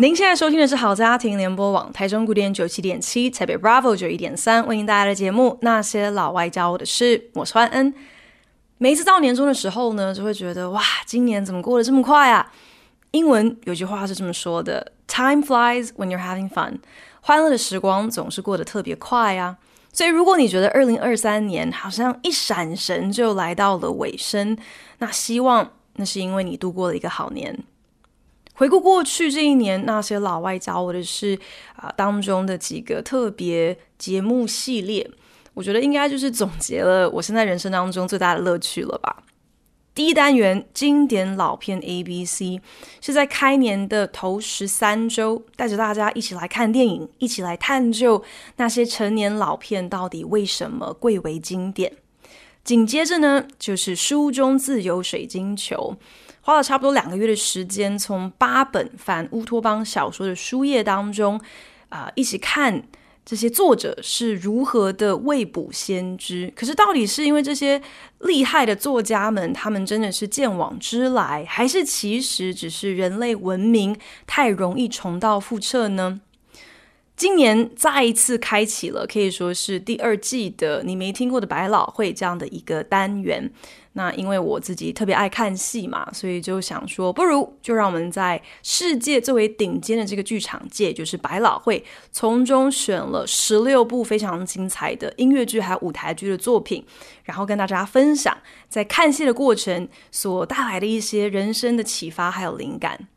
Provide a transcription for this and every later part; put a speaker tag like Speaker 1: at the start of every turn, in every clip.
Speaker 1: 您现在收听的是好家庭联播网台中古典九七点七，台北 Bravo 九一点三，为您带来的节目《那些老外教我的事》，我是欢恩。每一次到年终的时候呢，就会觉得哇，今年怎么过得这么快啊？英文有句话是这么说的：“Time flies when you're having fun。”欢乐的时光总是过得特别快啊。所以，如果你觉得二零二三年好像一闪神就来到了尾声，那希望那是因为你度过了一个好年。回顾过去这一年，那些老外教我的事啊、当中的几个特别节目系列，我觉得应该就是总结了我现在人生当中最大的乐趣了吧。第一单元经典老片 ABC 是在开年的头十三周，带着大家一起来看电影，一起来探究那些成年老片到底为什么贵为经典。紧接着呢，就是书中自有水晶球。花了差不多两个月的时间，从八本反乌托邦小说的书页当中，啊、一起看这些作者是如何的未卜先知。可是，到底是因为这些厉害的作家们，他们真的是见往知来，还是其实只是人类文明太容易重蹈覆辙呢？今年再一次开启了可以说是第二季的你没听过的百老汇这样的一个单元。那因为我自己特别爱看戏嘛，所以就想说，不如就让我们在世界最为顶尖的这个剧场界，就是百老汇，从中选了十六部非常精彩的音乐剧还有舞台剧的作品，然后跟大家分享在看戏的过程所带来的一些人生的启发还有灵感。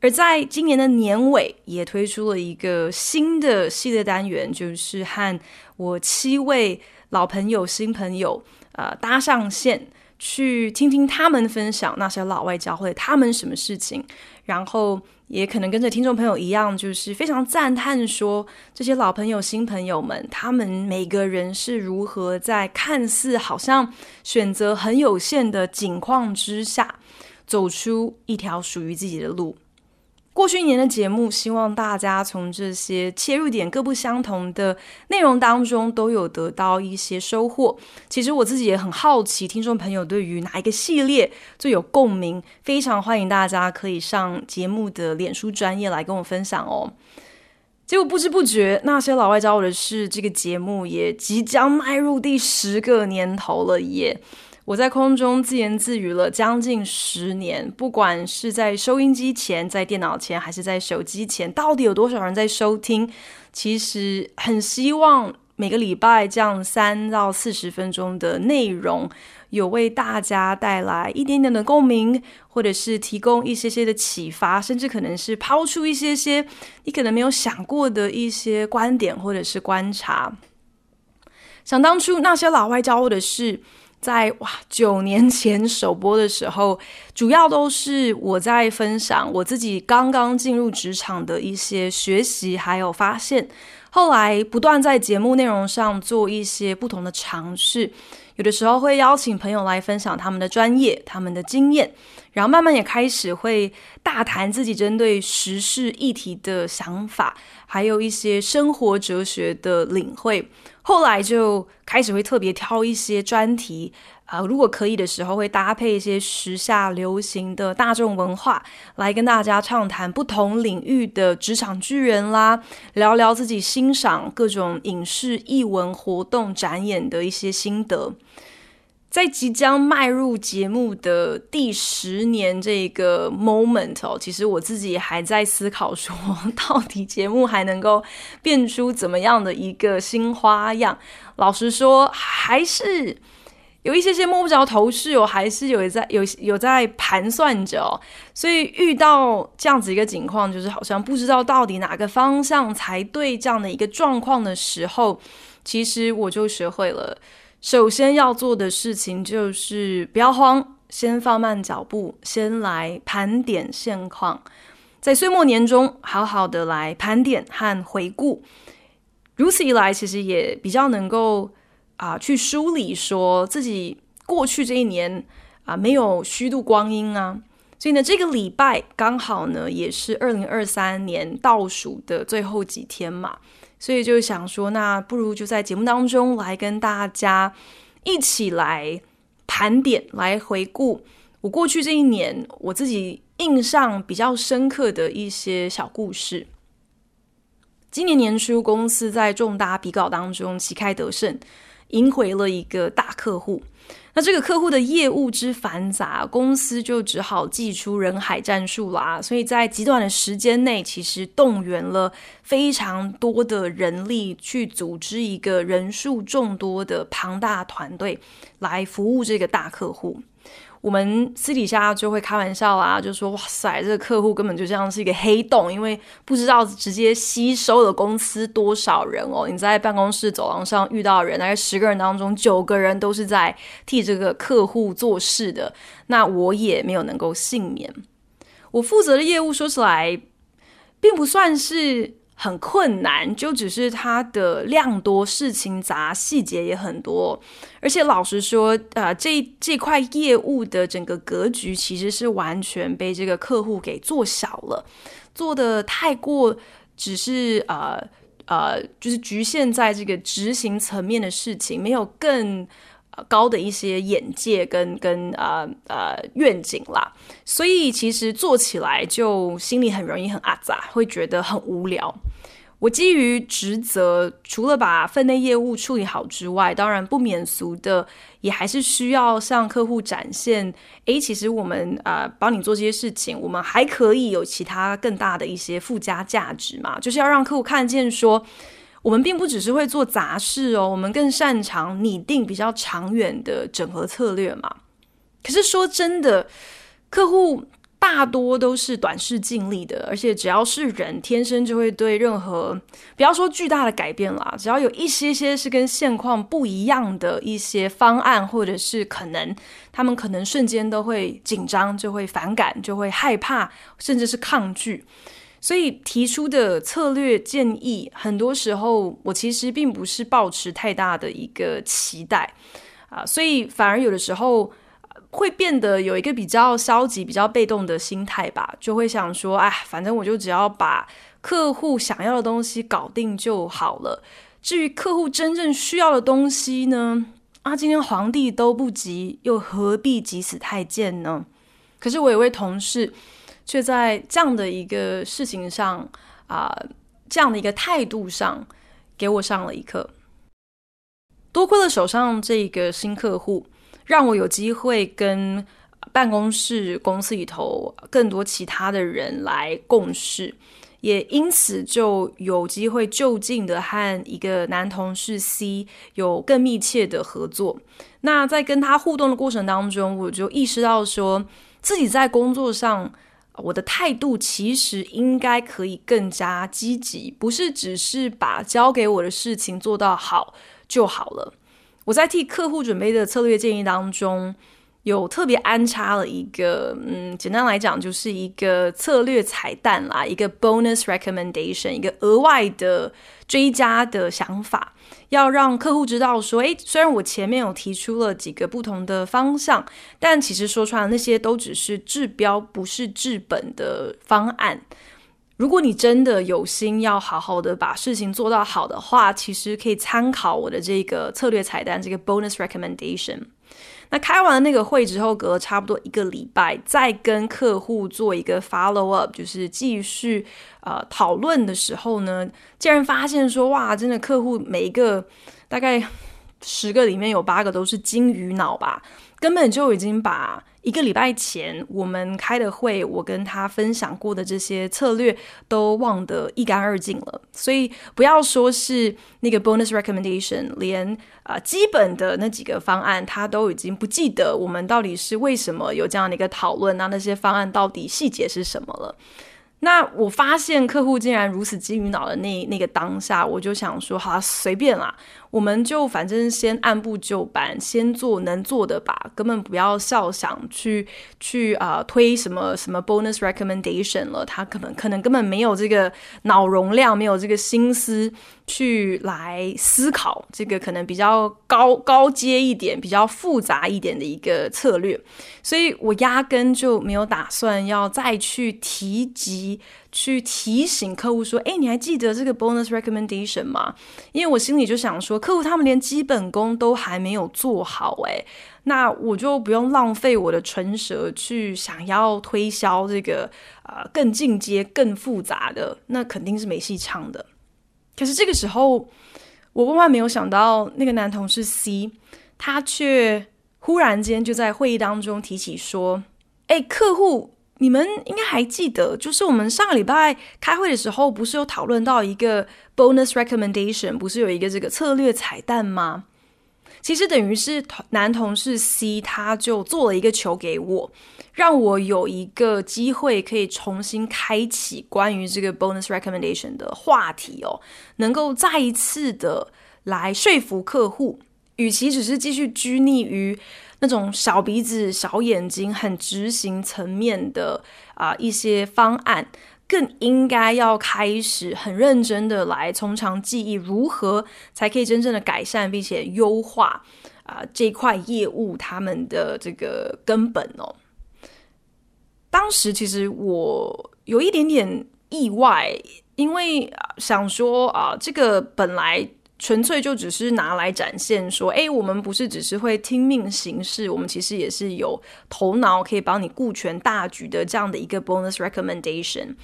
Speaker 1: 而在今年的年尾，也推出了一个新的系列单元，就是和我七位老朋友、新朋友，呃，搭上线，去听听他们分享那些老外教会他们什么事情，然后也可能跟着听众朋友一样，就是非常赞叹说，这些老朋友、新朋友们，他们每个人是如何在看似好像选择很有限的境况之下，走出一条属于自己的路。过去一年的节目，希望大家从这些切入点各不相同的内容当中，都有得到一些收获。其实我自己也很好奇，听众朋友对于哪一个系列最有共鸣？非常欢迎大家可以上节目的脸书专业来跟我分享哦。结果不知不觉，那些老外教我的事，这个节目也即将迈入第十个年头了耶。我在空中自言自语了将近十年，不管是在收音机前、在电脑前，还是在手机前，到底有多少人在收听？其实很希望每个礼拜这样三到四十分钟的内容，有为大家带来一点点的共鸣，或者是提供一些些的启发，甚至可能是抛出一些些你可能没有想过的一些观点或者是观察。想当初那些老外教我的事。在哇，九年前首播的时候，主要都是我在分享我自己刚刚进入职场的一些学习还有发现。后来不断在节目内容上做一些不同的尝试，有的时候会邀请朋友来分享他们的专业、他们的经验，然后慢慢也开始会大谈自己针对时事议题的想法，还有一些生活哲学的领会。后来就开始会特别挑一些专题，啊、呃，如果可以的时候，会搭配一些时下流行的大众文化，来跟大家畅谈不同领域的职场巨人啦，聊聊自己欣赏各种影视、艺文活动展演的一些心得。在即将迈入节目的第十年这个 moment 哦，其实我自己还在思考说，到底节目还能够变出怎么样的一个新花样？老实说，还是有一些些摸不着头绪，我还是有在有有在盘算着哦。所以遇到这样子一个情况，就是好像不知道到底哪个方向才对，这样的一个状况的时候，其实我就学会了。首先要做的事情就是不要慌，先放慢脚步，先来盘点现况，在岁末年终好好的来盘点和回顾。如此一来，其实也比较能够啊、去梳理说自己过去这一年啊、没有虚度光阴啊。所以呢，这个礼拜刚好呢也是二零二三年倒数的最后几天嘛，所以就想说，那不如就在节目当中来跟大家一起来盘点，来回顾我过去这一年我自己印象比较深刻的一些小故事。今年年初，公司在重大比稿当中旗开得胜，赢回了一个大客户。那这个客户的业务之繁杂，公司就只好祭出人海战术啦。所以在极短的时间内，其实动员了非常多的人力，去组织一个人数众多的庞大团队来服务这个大客户。我们私底下就会开玩笑啦，就说哇塞，这个客户根本就像是一个黑洞，因为不知道直接吸收了公司多少人哦。你在办公室走廊上遇到人，大概十个人当中九个人都是在替这个客户做事的，那我也没有能够幸免。我负责的业务说起来，并不算是。很困难，就只是它的量多，事情杂，细节也很多。而且老实说，呃，这这块业务的整个格局其实是完全被这个客户给做小了，做得太过，只是呃呃，就是局限在这个执行层面的事情，没有更。高的一些眼界跟跟呃呃愿景啦，所以其实做起来就心里很容易很阿杂，会觉得很无聊。我基于职责，除了把分内业务处理好之外，当然不免俗的，也还是需要向客户展现，诶，其实我们呃帮你做这些事情，我们还可以有其他更大的一些附加价值嘛，就是要让客户看见说。我们并不只是会做杂事哦，我们更擅长拟定比较长远的整合策略嘛。可是说真的，客户大多都是短视近利的，而且只要是人，天生就会对任何不要说巨大的改变啦，只要有一些些是跟现况不一样的一些方案，或者是可能，他们可能瞬间都会紧张，就会反感，就会害怕，甚至是抗拒。所以提出的策略建议，很多时候我其实并不是抱持太大的一个期待啊，所以反而有的时候会变得有一个比较消极、比较被动的心态吧，就会想说，哎，反正我就只要把客户想要的东西搞定就好了。至于客户真正需要的东西呢？啊，今天皇帝都不急，又何必急死太监呢？可是我有位同事。却在这样的一个事情上啊、这样的一个态度上，给我上了一课。多亏了手上这个新客户，让我有机会跟办公室、公司里头更多其他的人来共事，也因此就有机会就近的和一个男同事 C 有更密切的合作。那在跟他互动的过程当中，我就意识到说自己在工作上。我的态度其实应该可以更加积极，不是只是把交给我的事情做到好就好了。我在替客户准备的策略建议当中，有特别安插了一个，嗯，简单来讲就是一个策略彩蛋啦，一个 bonus recommendation，一个额外的追加的想法，要让客户知道说，诶，虽然我前面有提出了几个不同的方向，但其实说穿了那些都只是治标不是治本的方案。如果你真的有心要好好的把事情做到好的话，其实可以参考我的这个策略彩蛋，这个 bonus recommendation。那开完那个会之后，隔了差不多一个礼拜，再跟客户做一个 follow up，就是继续呃讨论的时候呢，竟然发现说，哇，真的客户每一个大概十个里面有八个都是金鱼脑吧，根本就已经把。一个礼拜前我们开的会，我跟他分享过的这些策略都忘得一干二净了。所以不要说是那个 bonus recommendation，连啊、基本的那几个方案他都已经不记得。我们到底是为什么有这样的一个讨论？那那些方案到底细节是什么了？那我发现客户竟然如此金鱼脑的那那个当下，我就想说，好，随便啦，我们就反正先按部就班，先做能做的吧，根本不要笑想去去啊、推什么什么 bonus recommendation 了，他可能可能根本没有这个脑容量，没有这个心思去来思考这个可能比较高高阶一点、比较复杂一点的一个策略，所以我压根就没有打算要再去提及、去提醒客户说：“哎，你还记得这个 bonus recommendation 吗？”因为我心里就想说，客户他们连基本功都还没有做好，哎，那我就不用浪费我的唇舌去想要推销这个呃更进阶、更复杂的，那肯定是没戏唱的。可是这个时候，我万万没有想到，那个男同事 C，他却忽然间就在会议当中提起说：“哎，客户，你们应该还记得，就是我们上个礼拜开会的时候，不是有讨论到一个 bonus recommendation，不是有一个这个策略彩蛋吗？其实等于是男同事 C，他就做了一个球给我。”让我有一个机会可以重新开启关于这个 bonus recommendation 的话题哦，能够再一次的来说服客户，与其只是继续拘泥于那种小鼻子小眼睛、很执行层面的啊、一些方案，更应该要开始很认真的来从长计议，如何才可以真正的改善并且优化啊、这块业务他们的这个根本哦。当时其实我有一点点意外，因为想说啊，这个本来纯粹就只是拿来展现说，哎，我们不是只是会听命行事，我们其实也是有头脑，可以帮你顾全大局的这样的一个 bonus recommendation。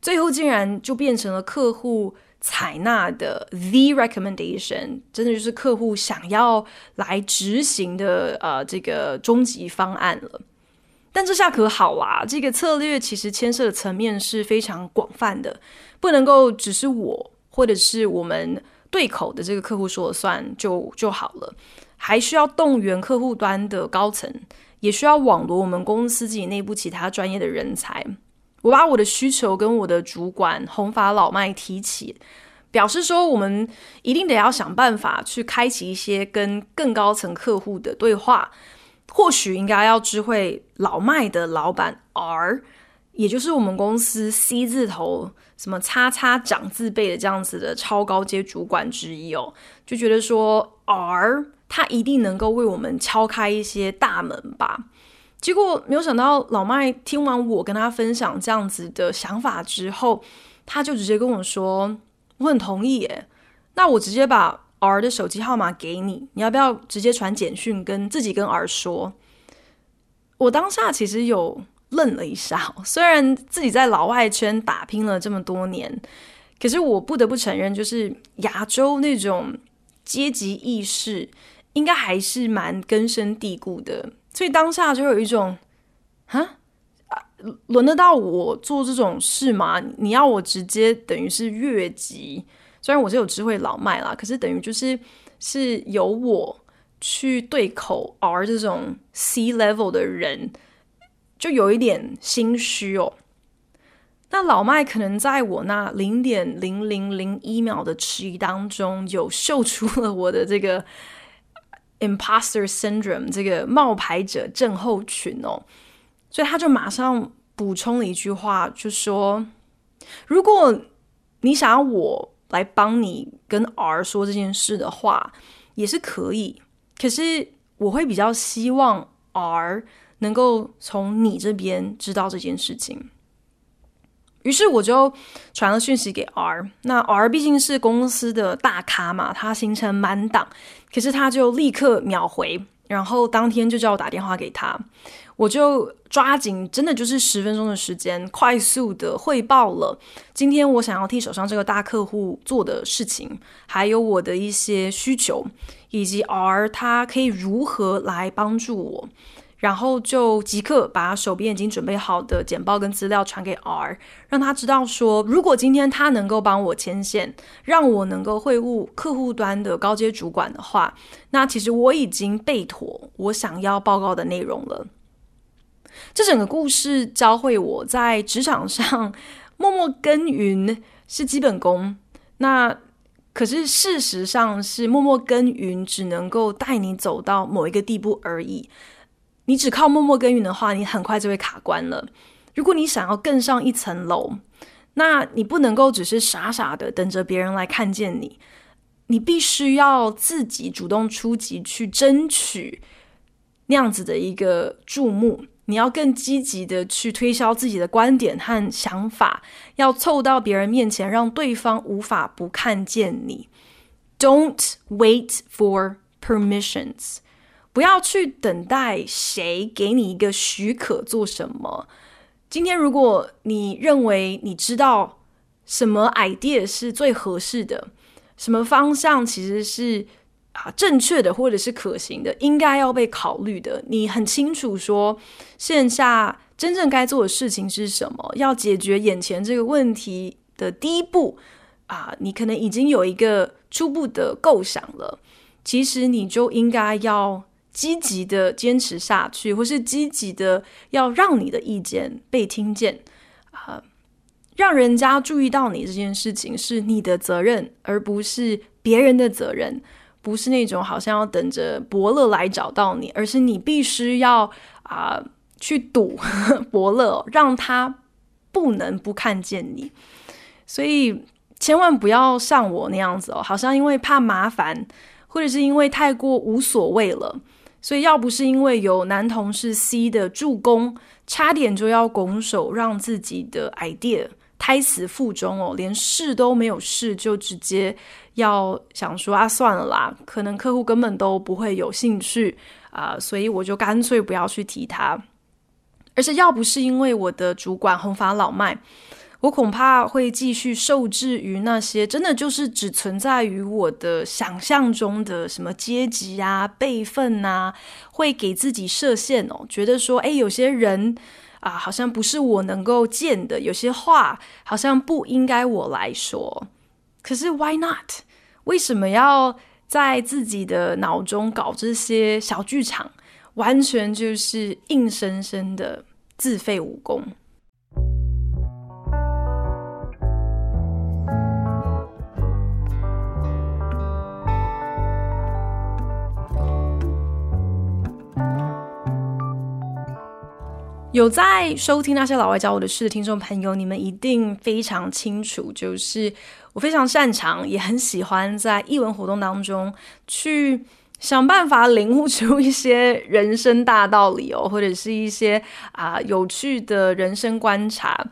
Speaker 1: 最后竟然就变成了客户采纳的 the recommendation，真的就是客户想要来执行的呃这个终极方案了。但这下可好啦，这个策略其实牵涉的层面是非常广泛的，不能够只是我或者是我们对口的这个客户说了算就就好了，还需要动员客户端的高层，也需要网罗我们公司自己内部其他专业的人才。我把我的需求跟我的主管红发老麦提起，表示说我们一定得要想办法去开启一些跟更高层客户的对话。或许应该要知会老麦的老板 R，也就是我们公司 C 字头什么叉叉长字辈的这样子的超高阶主管之一哦，就觉得说 R 他一定能够为我们敲开一些大门吧。结果没有想到，老麦听完我跟他分享这样子的想法之后，他就直接跟我说：“我很同意耶，那我直接把。” R 的手机号码给你，你要不要直接传简讯跟自己跟 R 说？我当下其实有愣了一下，虽然自己在老外圈打拼了这么多年，可是我不得不承认，就是亚洲那种阶级意识应该还是蛮根深蒂固的，所以当下就有一种，啊，轮得到我做这种事吗？你要我直接等于是越级？虽然我是有智慧老迈啦，可是等于就是是由我去对口 R 这种 C level 的人，就有一点心虚哦。那老麦可能在我那零点零零零一秒的迟疑当中，有嗅出了我的这个 imposter syndrome 这个冒牌者症候群哦，所以他就马上补充了一句话，就说：如果你想要我。来帮你跟 R 说这件事的话也是可以，可是我会比较希望 R 能够从你这边知道这件事情。于是我就传了讯息给 R，那 R 毕竟是公司的大咖嘛，他行程满档，可是他就立刻秒回，然后当天就叫我打电话给他。我就抓紧，真的就是十分钟的时间，快速的汇报了今天我想要替手上这个大客户做的事情，还有我的一些需求，以及 R 他可以如何来帮助我，然后就即刻把手边已经准备好的简报跟资料传给 R，让他知道说，如果今天他能够帮我牵线，让我能够会晤客户端的高阶主管的话，那其实我已经备妥我想要报告的内容了。这整个故事教会我在职场上默默耕耘是基本功，那可是事实上是默默耕耘只能够带你走到某一个地步而已。你只靠默默耕耘的话，你很快就会卡关了。如果你想要更上一层楼，那你不能够只是傻傻的等着别人来看见你，你必须要自己主动出击去争取那样子的一个注目。你要更积极的去推销自己的观点和想法，要凑到别人面前，让对方无法不看见你。Don't wait for permissions，不要去等待谁给你一个许可做什么。今天，如果你认为你知道什么 idea 是最合适的，什么方向其实是啊正确的，或者是可行的，应该要被考虑的，你很清楚说线下真正该做的事情是什么，要解决眼前这个问题的第一步啊，你可能已经有一个初步的构想了，其实你就应该要。积极的坚持下去，或是积极的要让你的意见被听见啊、让人家注意到你这件事情是你的责任，而不是别人的责任，不是那种好像要等着伯乐来找到你，而是你必须要啊、去堵 伯乐，让他不能不看见你。所以千万不要像我那样子哦，好像因为怕麻烦，或者是因为太过无所谓了。所以，要不是因为有男同事 C 的助攻，差点就要拱手让自己的 idea 胎死腹中哦，连试都没有试，就直接要想说啊，算了啦，可能客户根本都不会有兴趣啊，所以我就干脆不要去提他。而且，要不是因为我的主管红发老迈。我恐怕会继续受制于那些真的就是只存在于我的想象中的什么阶级啊、辈分啊，会给自己设限哦，觉得说，哎，有些人啊，好像不是我能够见的，有些话好像不应该我来说。可是 why not？为什么要在自己的脑中搞这些小剧场？完全就是硬生生的自废武功。有在收听那些老外教我的事的听众朋友，你们一定非常清楚，就是我非常擅长，也很喜欢在译文活动当中去想办法领悟出一些人生大道理哦，或者是一些啊有趣的人生观察。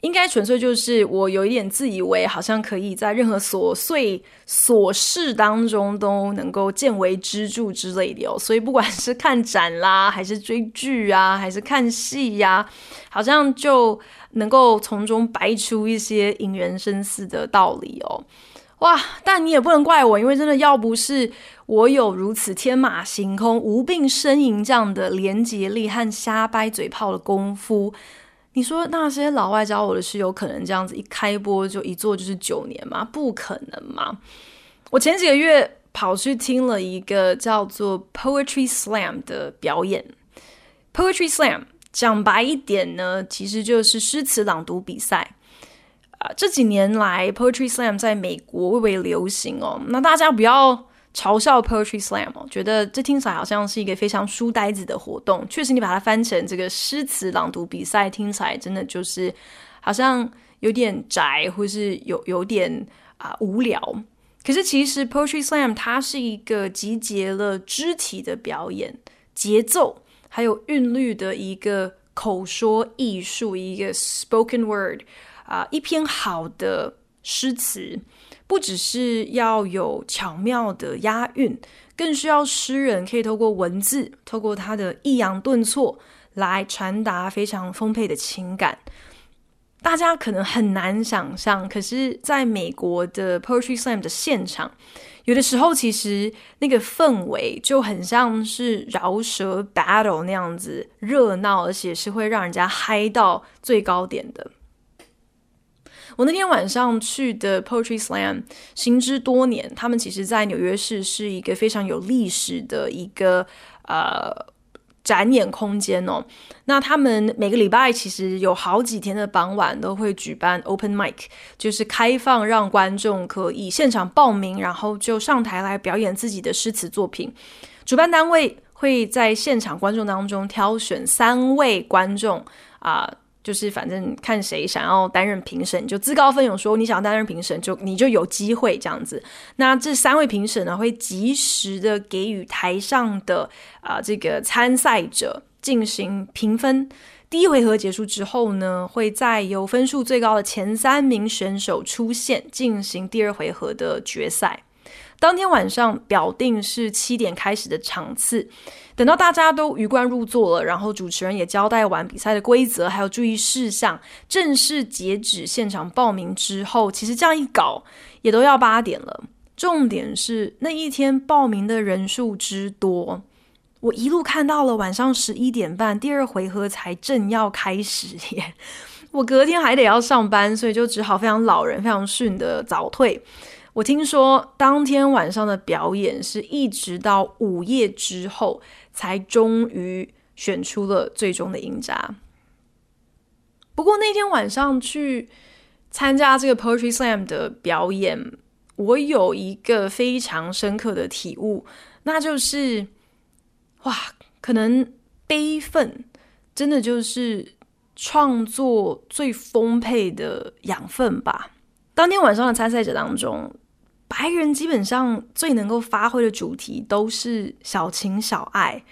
Speaker 1: 应该纯粹就是我有一点自以为，好像可以在任何琐碎琐事当中都能够见微知著之类的哦。所以不管是看展啦，还是追剧啊，还是看戏呀、啊，好像就能够从中掰出一些引人深思的道理哦。哇！但你也不能怪我，因为真的要不是我有如此天马行空、无病呻吟这样的连结力和瞎掰嘴炮的功夫。你说那些老外教我的是，有可能这样子一开播就一做就是九年吗？不可能吗？我前几个月跑去听了一个叫做 Poetry Slam 的表演。Poetry Slam 讲白一点呢，其实就是诗词朗读比赛啊。这几年来，Poetry Slam 在美国蔚为流行哦。那大家不要。嘲笑 Poetry Slam，哦觉得这听起来好像是一个非常书呆子的活动。确实，你把它翻成这个诗词朗读比赛，听起来真的就是好像有点宅，或是有有点啊、无聊。可是，其实 Poetry Slam 它是一个集结了肢体的表演、节奏还有韵律的一个口说艺术，一个 spoken word 啊、一篇好的诗词。不只是要有巧妙的押韵，更需要诗人可以透过文字，透过他的抑扬顿挫来传达非常丰沛的情感。大家可能很难想象，可是在美国的 Poetry Slam 的现场，有的时候其实那个氛围就很像是饶舌 battle 那样子热闹，而且是会让人家嗨到最高点的。我那天晚上去的 Poetry Slam，行之多年，他们其实在纽约市是一个非常有历史的一个呃展演空间哦。那他们每个礼拜其实有好几天的傍晚都会举办 Open Mic，就是开放让观众可以现场报名，然后就上台来表演自己的诗词作品。主办单位会在现场观众当中挑选三位观众啊。就是反正看谁想要担任评审，就自告奋勇说你想要担任评审，就你就有机会这样子。那这三位评审呢，会及时的给予台上的啊、这个参赛者进行评分。第一回合结束之后呢，会再由分数最高的前三名选手出现，进行第二回合的决赛。当天晚上表定是七点开始的场次，等到大家都鱼贯入座了，然后主持人也交代完比赛的规则还有注意事项，正式截止现场报名之后，其实这样一搞也都要八点了。重点是那一天报名的人数之多，我一路看到了晚上十一点半，第二回合才正要开始耶。我隔天还得要上班，所以就只好非常老人、非常逊的早退。我听说当天晚上的表演是一直到午夜之后才终于选出了最终的赢家。不过那天晚上去参加这个 Poetry Slam 的表演，我有一个非常深刻的体悟，那就是哇，可能悲愤真的就是创作最丰沛的养分吧。当天晚上的参赛者当中，白人基本上最能够发挥的主题都是小情小爱，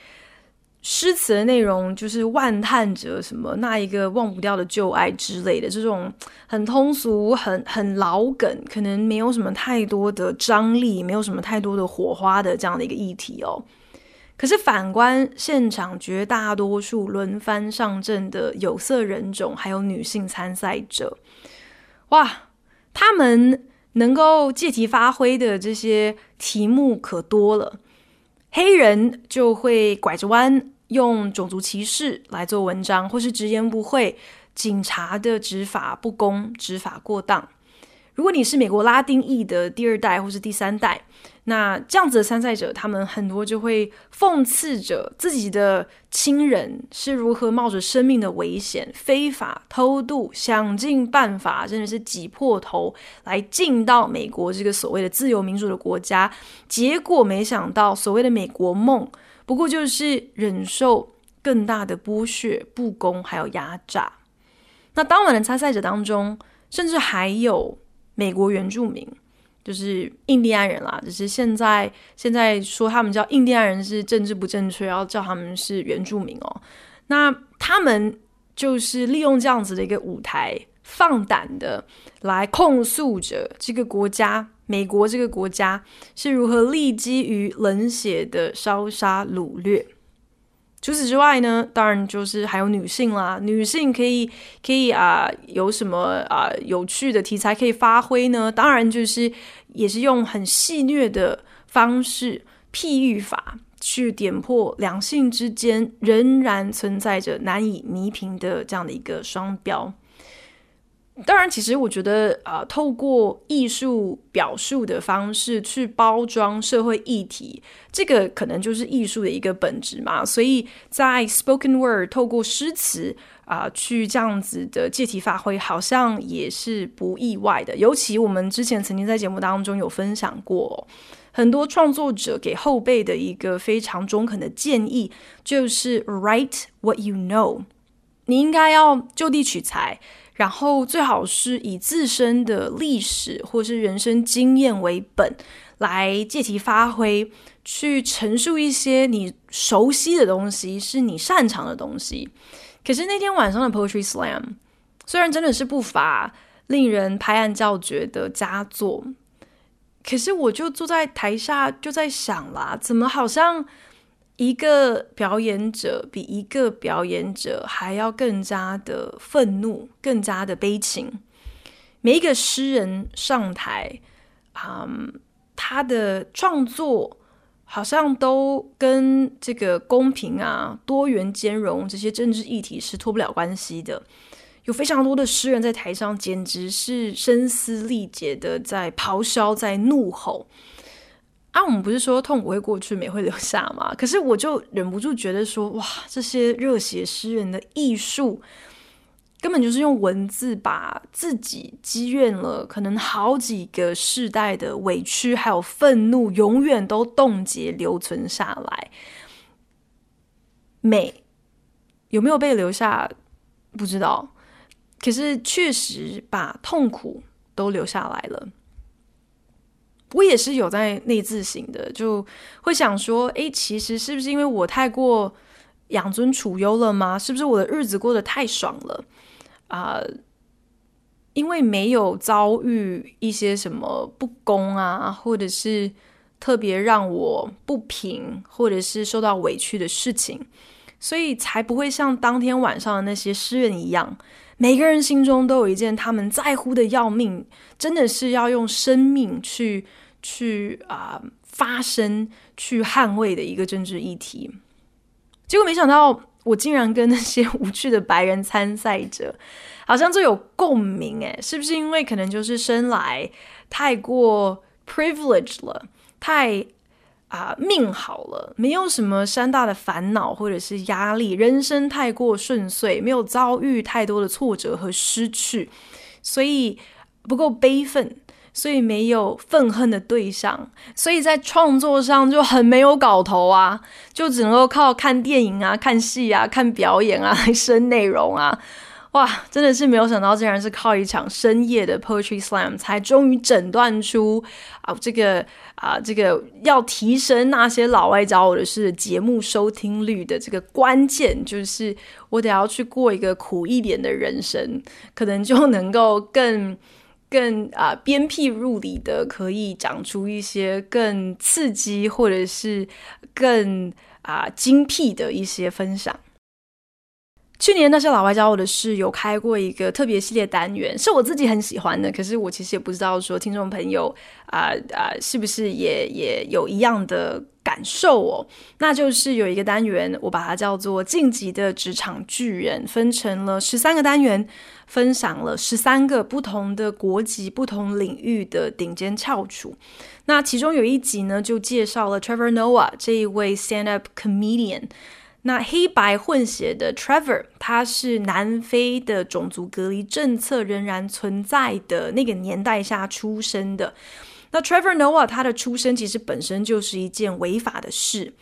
Speaker 1: 诗词的内容就是万叹着什么那一个忘不掉的旧爱之类的这种很通俗、很很老梗，可能没有什么太多的张力，没有什么太多的火花的这样的一个议题哦。可是反观现场绝大多数轮番上阵的有色人种还有女性参赛者，哇，他们。能够借题发挥的这些题目可多了，黑人就会拐着弯用种族歧视来做文章，或是直言不讳警察的执法不公、执法过当。如果你是美国拉丁裔的第二代或是第三代，那这样子的参赛者，他们很多就会讽刺着自己的亲人是如何冒着生命的危险、非法偷渡，想尽办法，真的是挤破头来进到美国这个所谓的自由民主的国家。结果没想到，所谓的美国梦，不过就是忍受更大的剥削、不公还有压榨。那当晚的参赛者当中，甚至还有。美国原住民就是印第安人啦，只是现在现在说他们叫印第安人是政治不正确，要叫他们是原住民哦。那他们就是利用这样子的一个舞台，放胆的来控诉着这个国家，美国这个国家是如何立基于冷血的烧杀掳掠。除此之外呢，当然就是还有女性啦。女性可以可以啊、有什么啊、有趣的题材可以发挥呢？当然就是也是用很戏谑的方式，譬喻法去点破两性之间仍然存在着难以弥平的这样的一个双标。当然，其实我觉得、呃，透过艺术表述的方式去包装社会议题，这个可能就是艺术的一个本质嘛。所以在 spoken word 透过诗词啊、去这样子的借题发挥，好像也是不意外的。尤其我们之前曾经在节目当中有分享过，很多创作者给后辈的一个非常中肯的建议，就是 write what you know，你应该要就地取材。然后最好是以自身的历史或是人生经验为本，来借题发挥，去陈述一些你熟悉的东西，是你擅长的东西。可是那天晚上的 Poetry Slam，虽然真的是不乏令人拍案叫绝的佳作，可是我就坐在台下就在想啦，怎么好像一个表演者比一个表演者还要更加的愤怒，更加的悲情。每一个诗人上台，嗯，他的创作好像都跟这个公平啊、多元兼容这些政治议题是脱不了关系的。有非常多的诗人在台上，简直是声嘶力竭的在咆哮，在怒吼。啊，我们不是说痛苦会过去，美会留下吗？可是我就忍不住觉得说，哇，这些热血诗人的艺术，根本就是用文字把自己积怨了可能好几个世代的委屈还有愤怒，永远都冻结留存下来。美有没有被留下？不知道。可是确实把痛苦都留下来了。我也是有在内自省的，就会想说，诶，其实是不是因为我太过养尊处优了吗？是不是我的日子过得太爽了啊？因为没有遭遇一些什么不公啊，或者是特别让我不平，或者是受到委屈的事情，所以才不会像当天晚上的那些诗人一样。每个人心中都有一件他们在乎的要命，真的是要用生命去去啊、发声、去捍卫的一个政治议题。结果没想到，我竟然跟那些无趣的白人参赛者好像最有共鸣诶，是不是因为可能就是生来太过 privileged 了，太。啊，命好了，没有什么山大的烦恼或者是压力，人生太过顺遂，没有遭遇太多的挫折和失去，所以不够悲愤，所以没有愤恨的对象，所以在创作上就很没有搞头啊，就只能够靠看电影啊、看戏啊、看表演啊 来生内容啊。哇，真的是没有想到，竟然是靠一场深夜的 Poetry Slam 才终于诊断出啊，这个啊，这个要提升那些老外找我的是节目收听率的这个关键，就是我得要去过一个苦一点的人生，可能就能够更更啊鞭辟入里的，可以讲出一些更刺激或者是更啊精辟的一些分享。去年那些老外教我的事，有开过一个特别系列单元，是我自己很喜欢的。可是我其实也不知道说听众朋友啊啊、是不是也也有一样的感受哦？那就是有一个单元，我把它叫做“晋级的职场巨人”，分成了十三个单元，分享了十三个不同的国籍、不同领域的顶尖翘楚。那其中有一集呢，就介绍了 Trevor Noah 这一位 stand-up comedian。那黑白混血的 Trevor，他是南非的种族隔离政策仍然存在的那个年代下出生的。那 Trevor Noah 他的出生其实本身就是一件违法的事，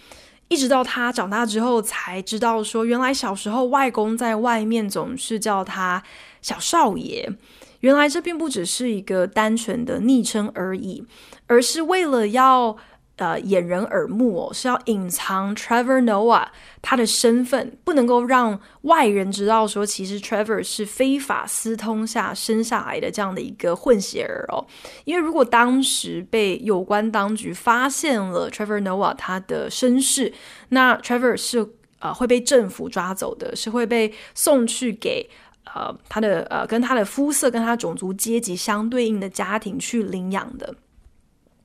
Speaker 1: 一直到他长大之后才知道说，原来小时候外公在外面总是叫他小少爷，原来这并不只是一个单纯的昵称而已，而是为了要。呃，掩人耳目哦，是要隐藏 Trevor Noah 他的身份，不能够让外人知道说，其实 Trevor 是非法私通下生下来的这样的一个混血儿哦。因为如果当时被有关当局发现了 Trevor Noah 他的身世，那 Trevor 是呃会被政府抓走的，是会被送去给呃他的呃跟他的肤色跟他种族阶级相对应的家庭去领养的。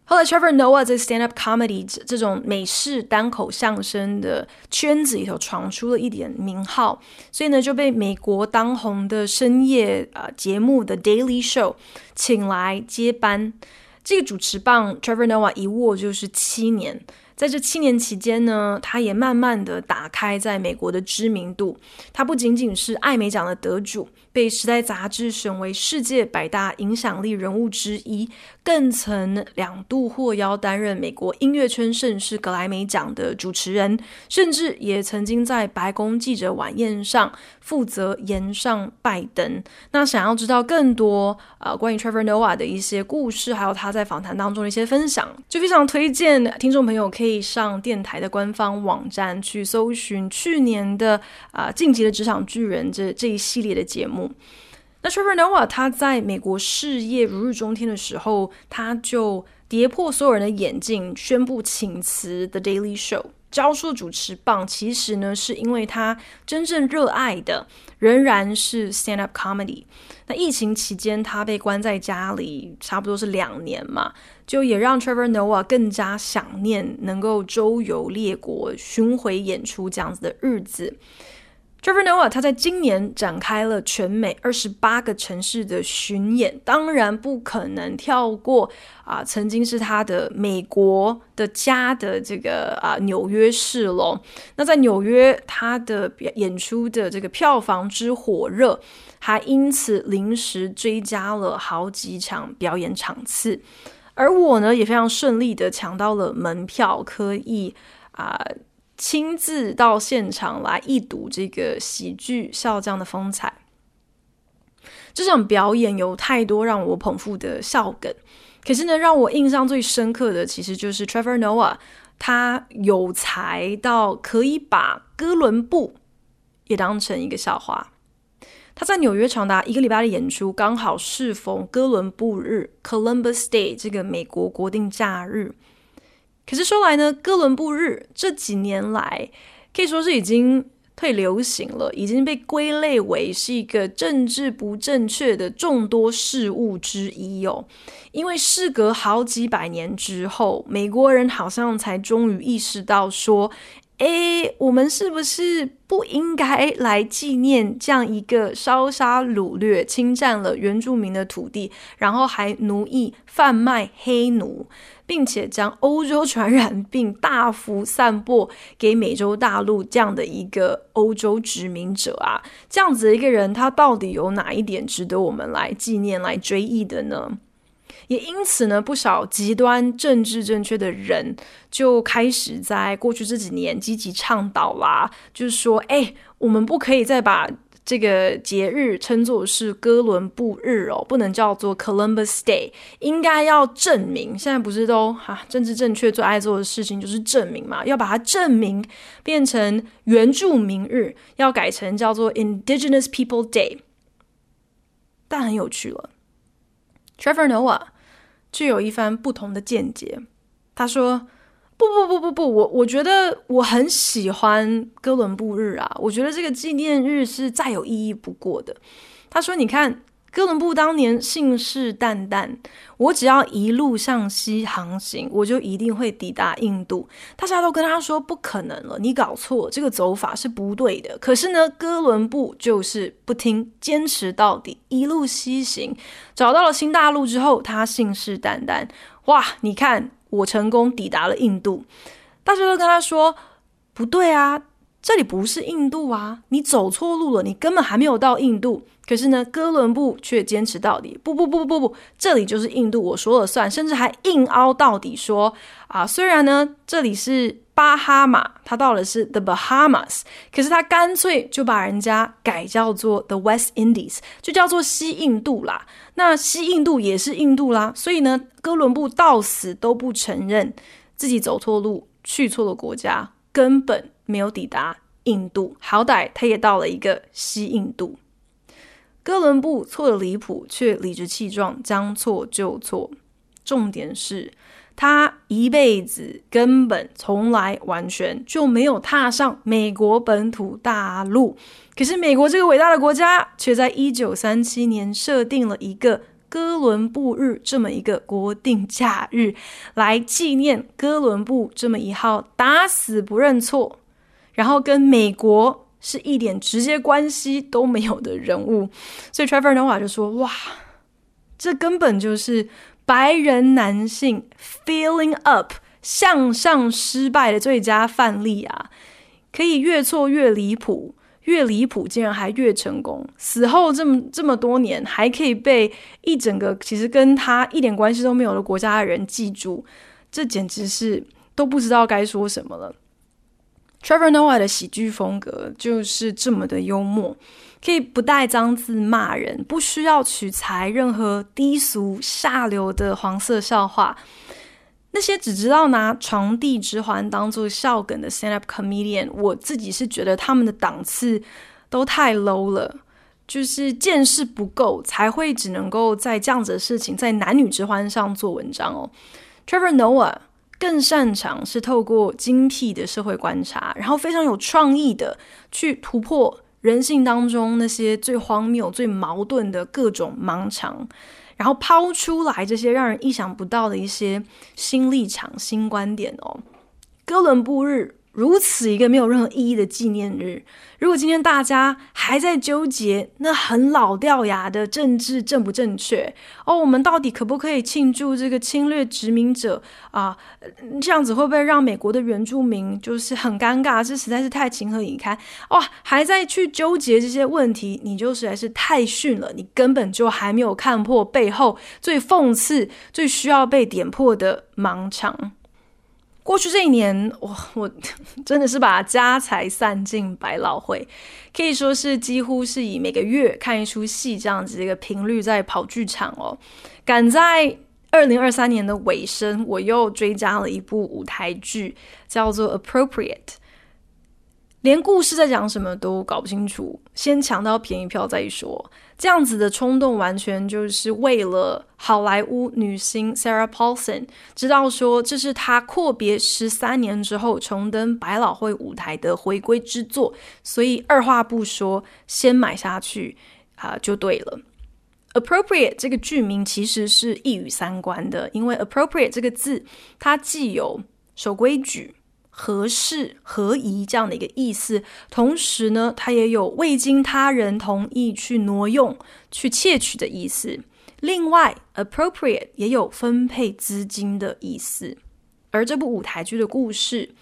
Speaker 1: 后来，Trevor Noah 在 stand up comedy 这种美式单口相声的圈子里头闯出了一点名号，所以呢就被美国当红的深夜啊、节目的 Daily Show 请来接班。这个主持棒，Trevor Noah 一握就是七年。在这七年期间呢，他也慢慢的打开在美国的知名度。他不仅仅是艾美奖的得主，被《时代》杂志选为世界百大影响力人物之一，更曾两度获邀担任美国音乐圈盛事格莱美奖的主持人，甚至也曾经在白宫记者晚宴上负责言上拜登。那想要知道更多呃关于 Trevor Noah 的一些故事，还有他在访谈当中的一些分享，就非常推荐听众朋友可以。可以上电台的官方网站去搜寻去年的啊《晋级的职场巨人》这这一系列的节目。那 Trevor Noah 他在美国事业如日中天的时候，他就跌破所有人的眼镜，宣布请辞 The Daily Show。交出主持棒，其实呢，是因为他真正热爱的仍然是 stand up comedy。那疫情期间，他被关在家里，差不多是两年嘛，就也让 Trevor Noah 更加想念能够周游列国、巡回演出这样子的日子。Trevor Noah 他在今年展开了全美二十八个城市的巡演，当然不可能跳过啊，曾经是他的美国的家的这个啊纽约市喽。那在纽约，他的演出的这个票房之火热，还因此临时追加了好几场表演场次。而我呢，也非常顺利的抢到了门票，可以啊。亲自到现场来一睹这个喜剧笑匠的风采。这场表演有太多让我捧腹的笑梗，可是呢，让我印象最深刻的其实就是 Trevor Noah，他有才到可以把哥伦布也当成一个笑话。他在纽约长达一个礼拜的演出，刚好适逢哥伦布日 （Columbus Day） 这个美国国定假日。可是说来呢，哥伦布日这几年来可以说是已经退流行了，已经被归类为是一个政治不正确的众多事物之一哦。因为事隔好几百年之后，美国人好像才终于意识到说。诶，我们是不是不应该来纪念这样一个烧杀掳掠、侵占了原住民的土地，然后还奴役、贩卖黑奴，并且将欧洲传染病大幅散播给美洲大陆这样的一个欧洲殖民者啊？这样子的一个人，他到底有哪一点值得我们来纪念、来追忆的呢？也因此呢，不少极端政治正确的人就开始在过去这几年积极倡导啦，就是说，哎，我们不可以再把这个节日称作是哥伦布日哦，不能叫做 Columbus Day，应该要证明。现在不是都哈、政治正确最爱做的事情就是证明嘛，要把它证明变成原住民日，要改成叫做 Indigenous People Day。但很有趣了，Trevor Noah。具有一番不同的见解。他说：“不不不不不，我我觉得我很喜欢哥伦布日啊，我觉得这个纪念日是再有意义不过的。”他说：“你看。”哥伦布当年信誓旦旦，我只要一路向西航行，我就一定会抵达印度。大家都跟他说不可能了，你搞错，这个走法是不对的。可是呢，哥伦布就是不听，坚持到底，一路西行，找到了新大陆之后，他信誓旦旦，哇，你看我成功抵达了印度。大家都跟他说不对啊。这里不是印度啊！你走错路了，你根本还没有到印度。可是呢，哥伦布却坚持到底，不不不不不不，这里就是印度，我说了算，甚至还硬凹到底说啊，虽然呢这里是巴哈马，他到的是 The Bahamas，可是他干脆就把人家改叫做 The West Indies，就叫做西印度啦。那西印度也是印度啦，所以呢，哥伦布到死都不承认自己走错路，去错了国家，根本。没有抵达印度，好歹他也到了一个西印度。哥伦布错的离谱，却理直气壮，将错就错。重点是他一辈子根本从来完全就没有踏上美国本土大陆。可是美国这个伟大的国家，却在一九三七年设定了一个哥伦布日这么一个国定假日，来纪念哥伦布这么一号打死不认错。然后跟美国是一点直接关系都没有的人物，所以 Trevor Noah 就说：“哇，这根本就是白人男性 feeling up 向上失败的最佳范例啊！可以越错越离谱，越离谱竟然还越成功。死后这么这么多年，还可以被一整个其实跟他一点关系都没有的国家的人记住，这简直是都不知道该说什么了。” Trevor Noah 的喜剧风格就是这么的幽默，可以不带脏字骂人，不需要取材任何低俗下流的黄色笑话。那些只知道拿床笫之环当做笑梗的 stand-up comedian，我自己是觉得他们的档次都太 low 了，就是见识不够，才会只能够在这样子的事情在男女之欢上做文章哦。Trevor Noah。更擅长是透过精辟的社会观察，然后非常有创意的去突破人性当中那些最荒谬、最矛盾的各种盲肠，然后抛出来这些让人意想不到的一些新立场、新观点哦。哥伦布日。如此一个没有任何意义的纪念日，如果今天大家还在纠结那很老掉牙的政治正不正确哦，我们到底可不可以庆祝这个侵略殖民者啊？这样子会不会让美国的原住民就是很尴尬？这实在是太情何以堪哇！还在去纠结这些问题，你就实在是太逊了，你根本就还没有看破背后最讽刺、最需要被点破的盲肠。过去这一年，我我 真的是把家财散尽百老汇，可以说是几乎是以每个月看一出戏这样子一个频率在跑剧场哦。赶在二零二三年的尾声，我又追加了一部舞台剧，叫做《Appropriate》。连故事在讲什么都搞不清楚，先抢到便宜票再说。这样子的冲动完全就是为了好莱坞女星 Sarah Paulson，知道说这是她阔别十三年之后重登百老汇舞台的回归之作，所以二话不说先买下去啊、就对了。Appropriate 这个剧名其实是一语三关的，因为 Appropriate 这个字它既有守规矩。合适、合宜这样的一个意思，同时呢，它也有未经他人同意去挪用、去窃取的意思。另外，appropriate 也有分配资金的意思。而这部舞台剧的故事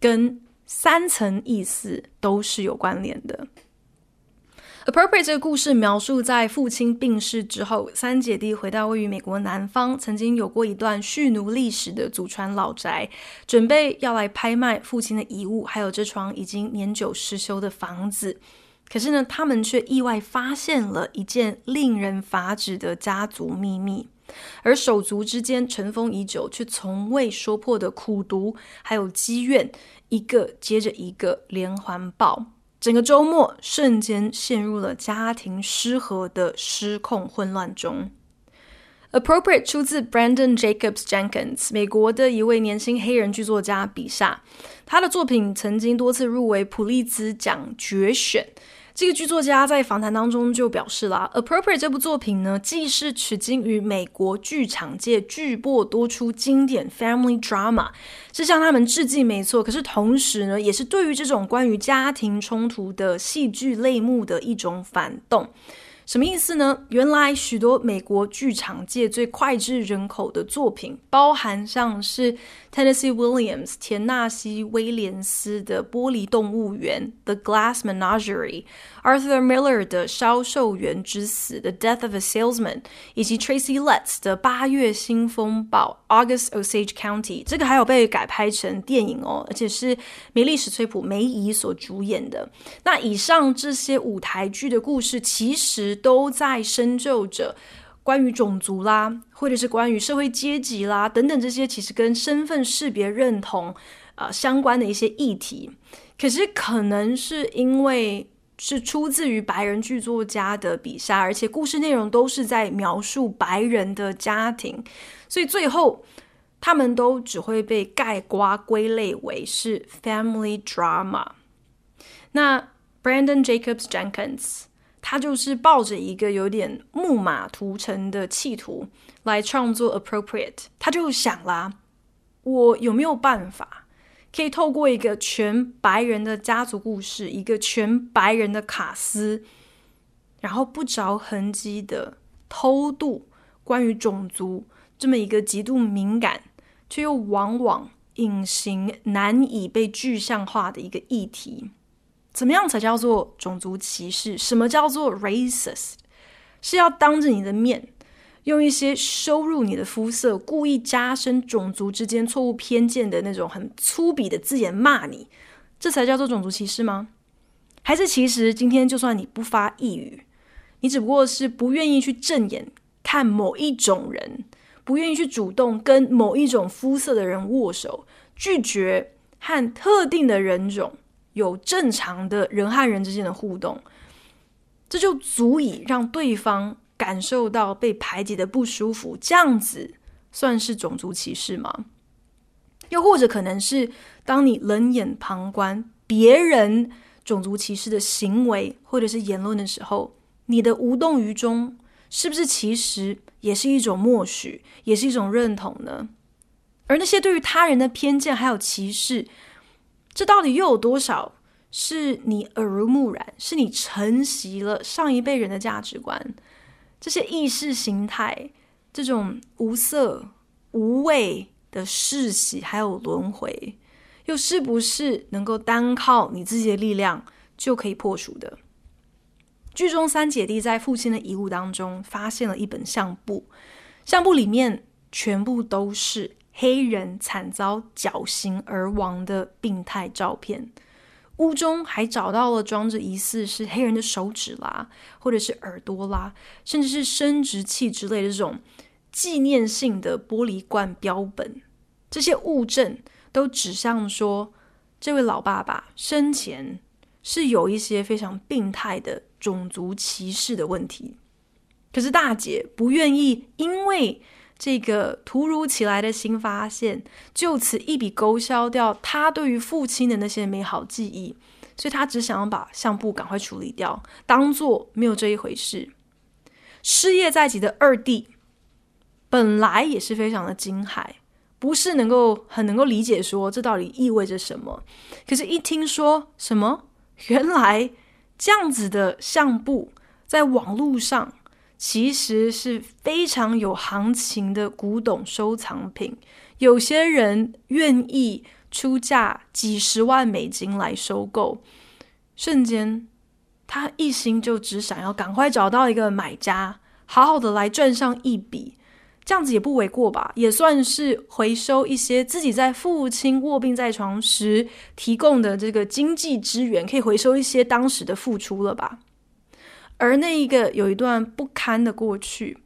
Speaker 1: 跟三层意思都是有关联的。Appropriate 这个故事描述在父亲病逝之后，三姐弟回到位于美国南方，曾经有过一段蓄奴历史的祖传老宅，准备要来拍卖父亲的遗物，还有这幢已经年久失修的房子。可是呢，他们却意外发现了一件令人发指的家族秘密，而手足之间尘封已久却从未说破的苦毒，还有积怨，一个接着一个连环爆。整个周末瞬间陷入了家庭失和的失控混乱中。Appropriate 出自 Brandon Jacobs Jenkins，美国的一位年轻黑人剧作家笔下，他的作品曾经多次入围普利兹奖决选。这个剧作家在访谈当中就表示了，《Appropriate》这部作品呢，既是取经于美国剧场界巨擘多出经典 family drama，是向他们致敬没错，可是同时呢，也是对于这种关于家庭冲突的戏剧类目的一种反动。什么意思呢？原来许多美国剧场界最脍炙人口的作品，包含像是 Tennessee Williams 田纳西威廉斯的《玻璃动物园》The Glass Menagerie、Arthur Miller 的《销售员之死》The Death of a Salesman，以及 Tracy Letts 的《八月新风暴》August Osage County。这个还有被改拍成电影哦，而且是梅丽史翠普梅姨所主演的。那以上这些舞台剧的故事，其实。都在深究着关于种族啦，或者是关于社会阶级啦等等这些其实跟身份识别认同啊、呃、相关的一些议题。可是可能是因为是出自于白人剧作家的笔下，而且故事内容都是在描述白人的家庭，所以最后他们都只会被盖瓜归类为是 family drama。那 Brandon Jacobs Jenkins。他就是抱着一个有点木马屠城的企图来创作 appropriate，他就想啦，我有没有办法可以透过一个全白人的家族故事，一个全白人的卡司，然后不着痕迹的偷渡关于种族这么一个极度敏感却又往往隐形难以被具象化的一个议题。怎么样才叫做种族歧视？什么叫做 racist？是要当着你的面，用一些羞辱你的肤色、故意加深种族之间错误偏见的那种很粗鄙的字眼骂你，这才叫做种族歧视吗？还是其实今天就算你不发一语，你只不过是不愿意去正眼看某一种人，不愿意去主动跟某一种肤色的人握手，拒绝和特定的人种。有正常的人和人之间的互动，这就足以让对方感受到被排挤的不舒服。这样子算是种族歧视吗？又或者可能是当你冷眼旁观别人种族歧视的行为或者是言论的时候，你的无动于衷，是不是其实也是一种默许，也是一种认同呢？而那些对于他人的偏见还有歧视，这到底又有多少是你耳濡目染，是你承袭了上一辈人的价值观？这些意识形态，这种无色无味的世袭还有轮回，又是不是能够单靠你自己的力量就可以破除的？剧中三姐弟在父亲的遗物当中发现了一本相簿，相簿里面全部都是黑人惨遭绞刑而亡的病态照片。屋中还找到了装着疑似是黑人的手指啦，或者是耳朵啦，甚至是生殖器之类的这种纪念性的玻璃罐标本。这些物证都指向说，这位老爸爸生前是有一些非常病态的种族歧视的问题。可是大姐不愿意因为这个突如其来的新发现，就此一笔勾销掉他对于父亲的那些美好记忆，所以他只想要把相簿赶快处理掉，当做没有这一回事。失业在即的二弟本来也是非常的惊骇，不是能够很能够理解说这到底意味着什么。可是，一听说什么，原来这样子的相簿在网络上。其实是非常有行情的古董收藏品，有些人愿意出价几十万美金来收购。瞬间，他一心就只想要赶快找到一个买家，好好的来赚上一笔，这样子也不为过吧？也算是回收一些自己在父亲卧病在床时提供的这个经济支援，可以回收一些当时的付出了吧？而那一个有一段不堪的过去，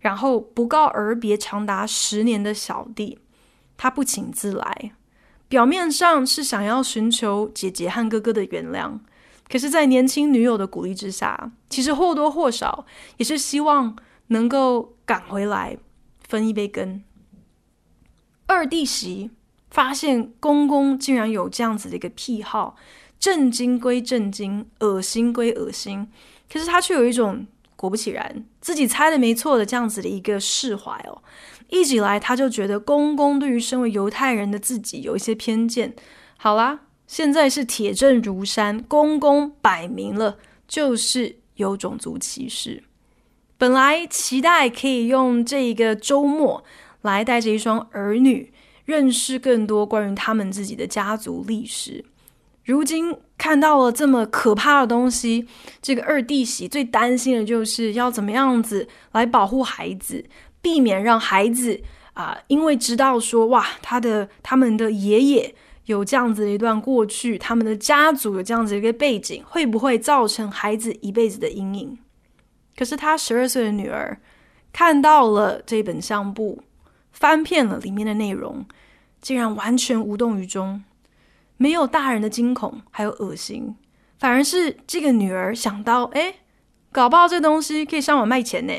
Speaker 1: 然后不告而别长达十年的小弟，他不请自来，表面上是想要寻求姐姐和哥哥的原谅，可是，在年轻女友的鼓励之下，其实或多或少也是希望能够赶回来分一杯羹。二弟媳发现公公竟然有这样子的一个癖好，震惊归震惊，恶心归恶心。可是他却有一种果不其然，自己猜的没错的这样子的一个释怀哦。一直以来，他就觉得公公对于身为犹太人的自己有一些偏见。好啦，现在是铁证如山，公公摆明了就是有种族歧视。本来期待可以用这一个周末来带着一双儿女认识更多关于他们自己的家族历史。如今看到了这么可怕的东西，这个二弟媳最担心的就是要怎么样子来保护孩子，避免让孩子啊、因为知道说哇，他的他们的爷爷有这样子的一段过去，他们的家族有这样子一个背景，会不会造成孩子一辈子的阴影？可是他十二岁的女儿看到了这本相簿，翻遍了里面的内容，竟然完全无动于衷。没有大人的惊恐，还有恶心，反而是这个女儿想到，哎，搞不好这东西可以上网卖钱呢。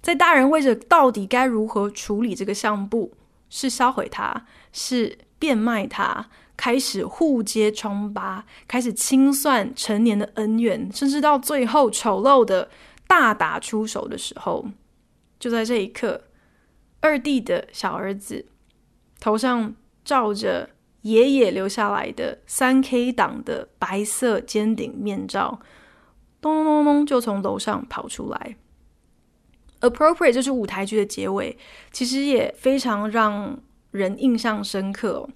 Speaker 1: 在大人为着到底该如何处理这个相簿，是销毁它，是变卖它，开始互揭疮疤，开始清算成年的恩怨，甚至到最后丑陋的大打出手的时候，就在这一刻，二弟的小儿子头上罩着。爷爷留下来的三 K 档的白色尖顶面罩，咚咚咚咚就从楼上跑出来。Appropriate 就是舞台剧的结尾，其实也非常让人印象深刻哦，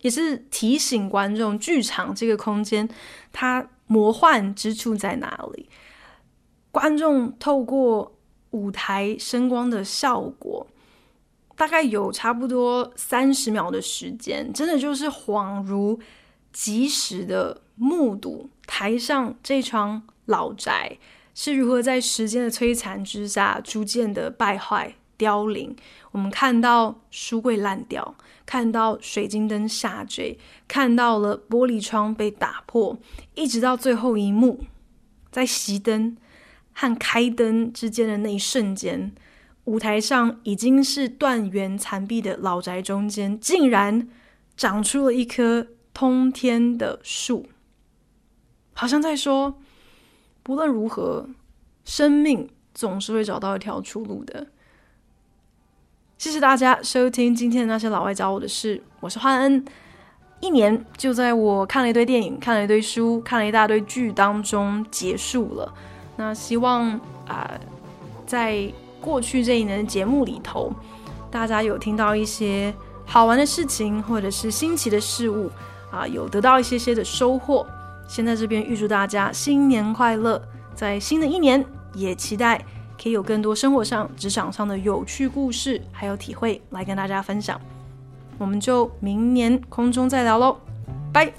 Speaker 1: 也是提醒观众剧场这个空间它魔幻之处在哪里。观众透过舞台声光的效果。大概有差不多三十秒的时间，真的就是恍如及时的目睹台上这幢老宅是如何在时间的摧残之下逐渐的败坏凋零。我们看到书柜烂掉，看到水晶灯下坠，看到了玻璃窗被打破，一直到最后一幕，在熄灯和开灯之间的那一瞬间。舞台上已经是断垣残壁的老宅中间，竟然长出了一棵通天的树，好像在说：不论如何，生命总是会找到一条出路的。谢谢大家收听今天的那些老外教我的事，我是焕恩。一年就在我看了一堆电影、看了一堆书、看了一大堆剧当中结束了。那希望啊、在。过去这一年的节目里头，大家有听到一些好玩的事情，或者是新奇的事物啊，有得到一些些的收获。先在这边预祝大家新年快乐，在新的一年也期待可以有更多生活上、职场上的有趣故事，还有体会来跟大家分享。我们就明年空中再聊喽，拜。